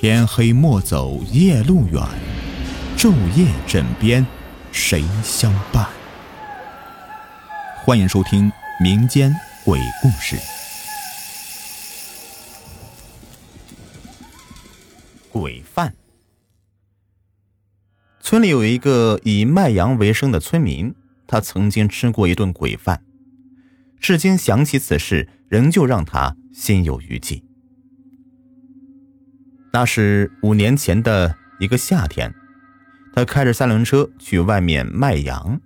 天黑莫走夜路远，昼夜枕边谁相伴？欢迎收听民间鬼故事。鬼饭。村里有一个以卖羊为生的村民，他曾经吃过一顿鬼饭，至今想起此事，仍旧让他心有余悸。那是五年前的一个夏天，他开着三轮车去外面卖羊。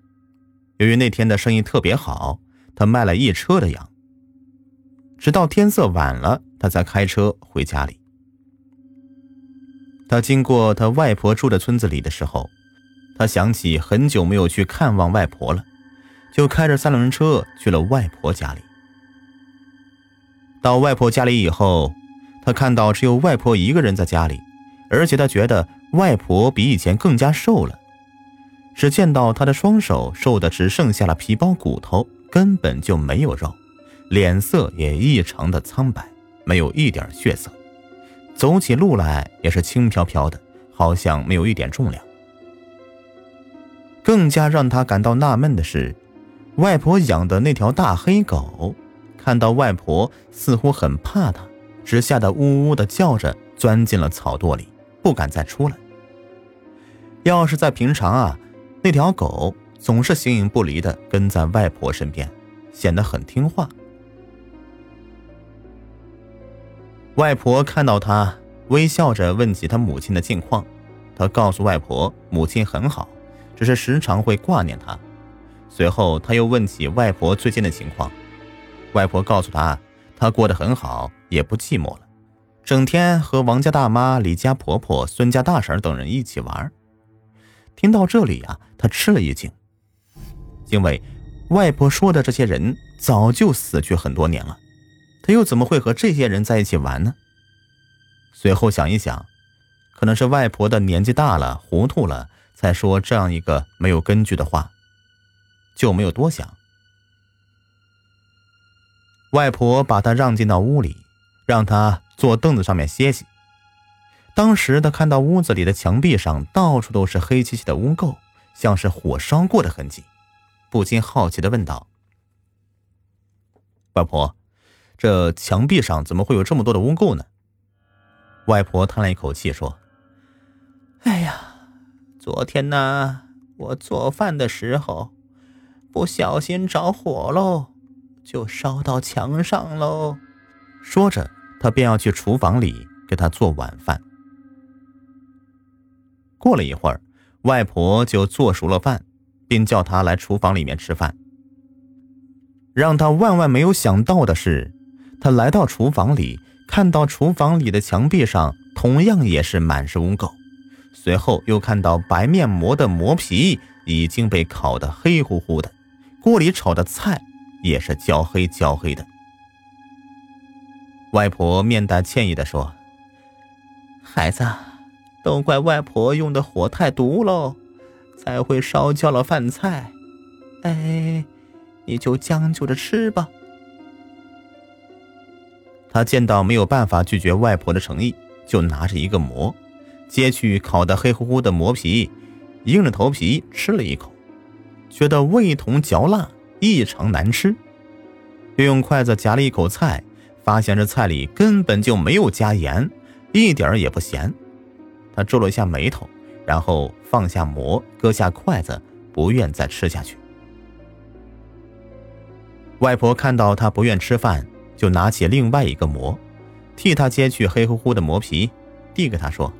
由于那天的生意特别好，他卖了一车的羊。直到天色晚了，他才开车回家里。他经过他外婆住的村子里的时候，他想起很久没有去看望外婆了，就开着三轮车去了外婆家里。到外婆家里以后，他看到只有外婆一个人在家里，而且他觉得外婆比以前更加瘦了。只见到她的双手瘦的只剩下了皮包骨头，根本就没有肉，脸色也异常的苍白，没有一点血色。走起路来也是轻飘飘的，好像没有一点重量。更加让他感到纳闷的是，外婆养的那条大黑狗，看到外婆似乎很怕它，只吓得呜呜的叫着，钻进了草垛里，不敢再出来。要是在平常啊，那条狗总是形影不离的跟在外婆身边，显得很听话。外婆看到他，微笑着问起他母亲的近况。他告诉外婆，母亲很好，只是时常会挂念他。随后他又问起外婆最近的情况，外婆告诉他，他过得很好，也不寂寞了，整天和王家大妈、李家婆婆、孙家大婶等人一起玩。听到这里啊，他吃了一惊，因为外婆说的这些人早就死去很多年了。他又怎么会和这些人在一起玩呢？随后想一想，可能是外婆的年纪大了，糊涂了，才说这样一个没有根据的话，就没有多想。外婆把他让进到屋里，让他坐凳子上面歇息。当时他看到屋子里的墙壁上到处都是黑漆漆的污垢，像是火烧过的痕迹，不禁好奇的问道：“外婆。”这墙壁上怎么会有这么多的污垢呢？外婆叹了一口气说：“哎呀，昨天呢，我做饭的时候不小心着火喽，就烧到墙上喽。”说着，他便要去厨房里给他做晚饭。过了一会儿，外婆就做熟了饭，并叫他来厨房里面吃饭。让他万万没有想到的是。他来到厨房里，看到厨房里的墙壁上同样也是满是污垢，随后又看到白面膜的膜皮已经被烤得黑乎乎的，锅里炒的菜也是焦黑焦黑的。外婆面带歉意地说：“孩子，都怪外婆用的火太毒喽，才会烧焦了饭菜。哎，你就将就着吃吧。”他见到没有办法拒绝外婆的诚意，就拿着一个馍，揭去烤的黑乎乎的馍皮，硬着头皮吃了一口，觉得味同嚼蜡，异常难吃。又用筷子夹了一口菜，发现这菜里根本就没有加盐，一点儿也不咸。他皱了一下眉头，然后放下馍，搁下筷子，不愿再吃下去。外婆看到他不愿吃饭。就拿起另外一个馍，替他揭去黑乎乎的馍皮，递给他说：“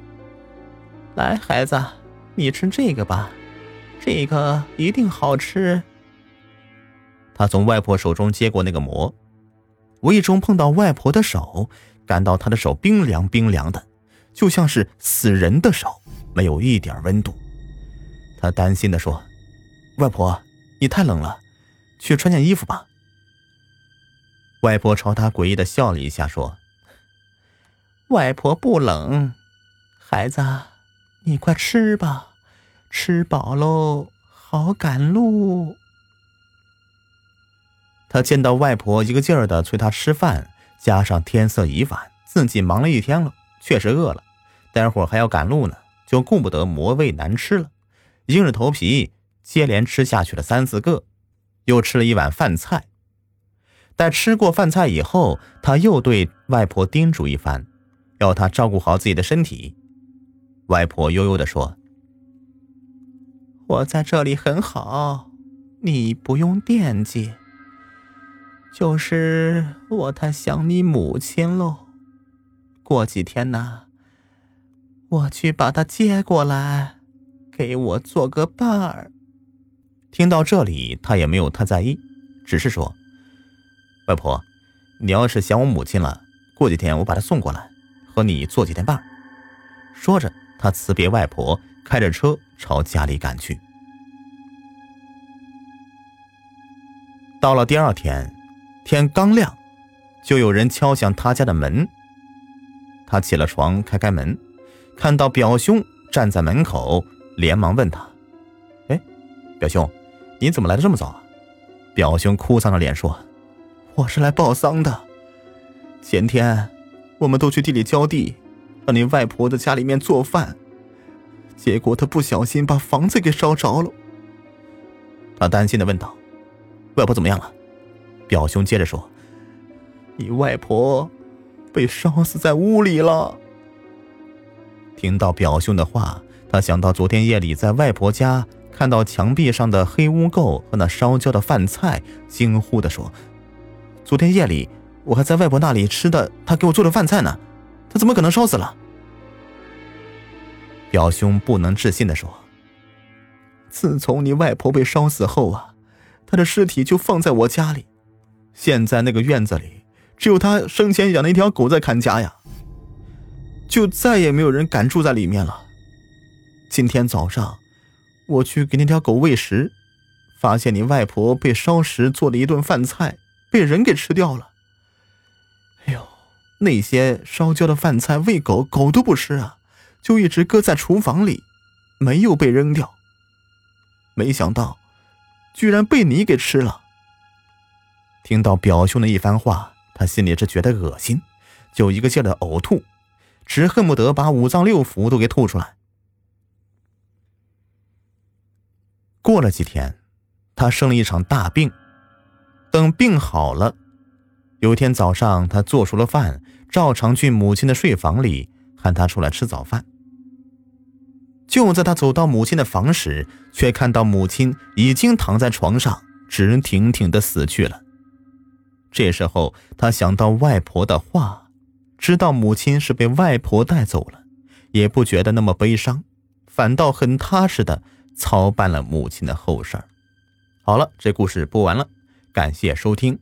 来，孩子，你吃这个吧，这个一定好吃。”他从外婆手中接过那个馍，无意中碰到外婆的手，感到她的手冰凉冰凉的，就像是死人的手，没有一点温度。他担心的说：“外婆，你太冷了，去穿件衣服吧。”外婆朝他诡异的笑了一下，说：“外婆不冷，孩子，你快吃吧，吃饱喽，好赶路。”他见到外婆一个劲儿的催他吃饭，加上天色已晚，自己忙了一天了，确实饿了，待会儿还要赶路呢，就顾不得魔味难吃了，硬着头皮接连吃下去了三四个，又吃了一碗饭菜。待吃过饭菜以后，他又对外婆叮嘱一番，要她照顾好自己的身体。外婆悠悠地说：“我在这里很好，你不用惦记。就是我太想你母亲喽。过几天呢，我去把她接过来，给我做个伴儿。”听到这里，他也没有太在意，只是说。外婆，你要是想我母亲了，过几天我把她送过来，和你做几天伴儿。说着，他辞别外婆，开着车朝家里赶去。到了第二天，天刚亮，就有人敲响他家的门。他起了床，开开门，看到表兄站在门口，连忙问他：“哎，表兄，你怎么来的这么早啊？”表兄哭丧着脸说。我是来报丧的。前天，我们都去地里浇地，让你外婆在家里面做饭，结果她不小心把房子给烧着了。他担心的问道：“外婆怎么样了？”表兄接着说：“你外婆被烧死在屋里了。”听到表兄的话，他想到昨天夜里在外婆家看到墙壁上的黑污垢和那烧焦的饭菜，惊呼的说。昨天夜里，我还在外婆那里吃的她给我做的饭菜呢，她怎么可能烧死了？表兄不能置信的说：“自从你外婆被烧死后啊，她的尸体就放在我家里，现在那个院子里只有他生前养的一条狗在看家呀，就再也没有人敢住在里面了。今天早上，我去给那条狗喂食，发现你外婆被烧时做了一顿饭菜。”被人给吃掉了。哎呦，那些烧焦的饭菜喂狗狗都不吃啊，就一直搁在厨房里，没有被扔掉。没想到，居然被你给吃了。听到表兄的一番话，他心里只觉得恶心，就一个劲儿的呕吐，只恨不得把五脏六腑都给吐出来。过了几天，他生了一场大病。等病好了，有一天早上，他做熟了饭，照常去母亲的睡房里喊她出来吃早饭。就在他走到母亲的房时，却看到母亲已经躺在床上，直挺挺的死去了。这时候，他想到外婆的话，知道母亲是被外婆带走了，也不觉得那么悲伤，反倒很踏实的操办了母亲的后事好了，这故事播完了。感谢收听。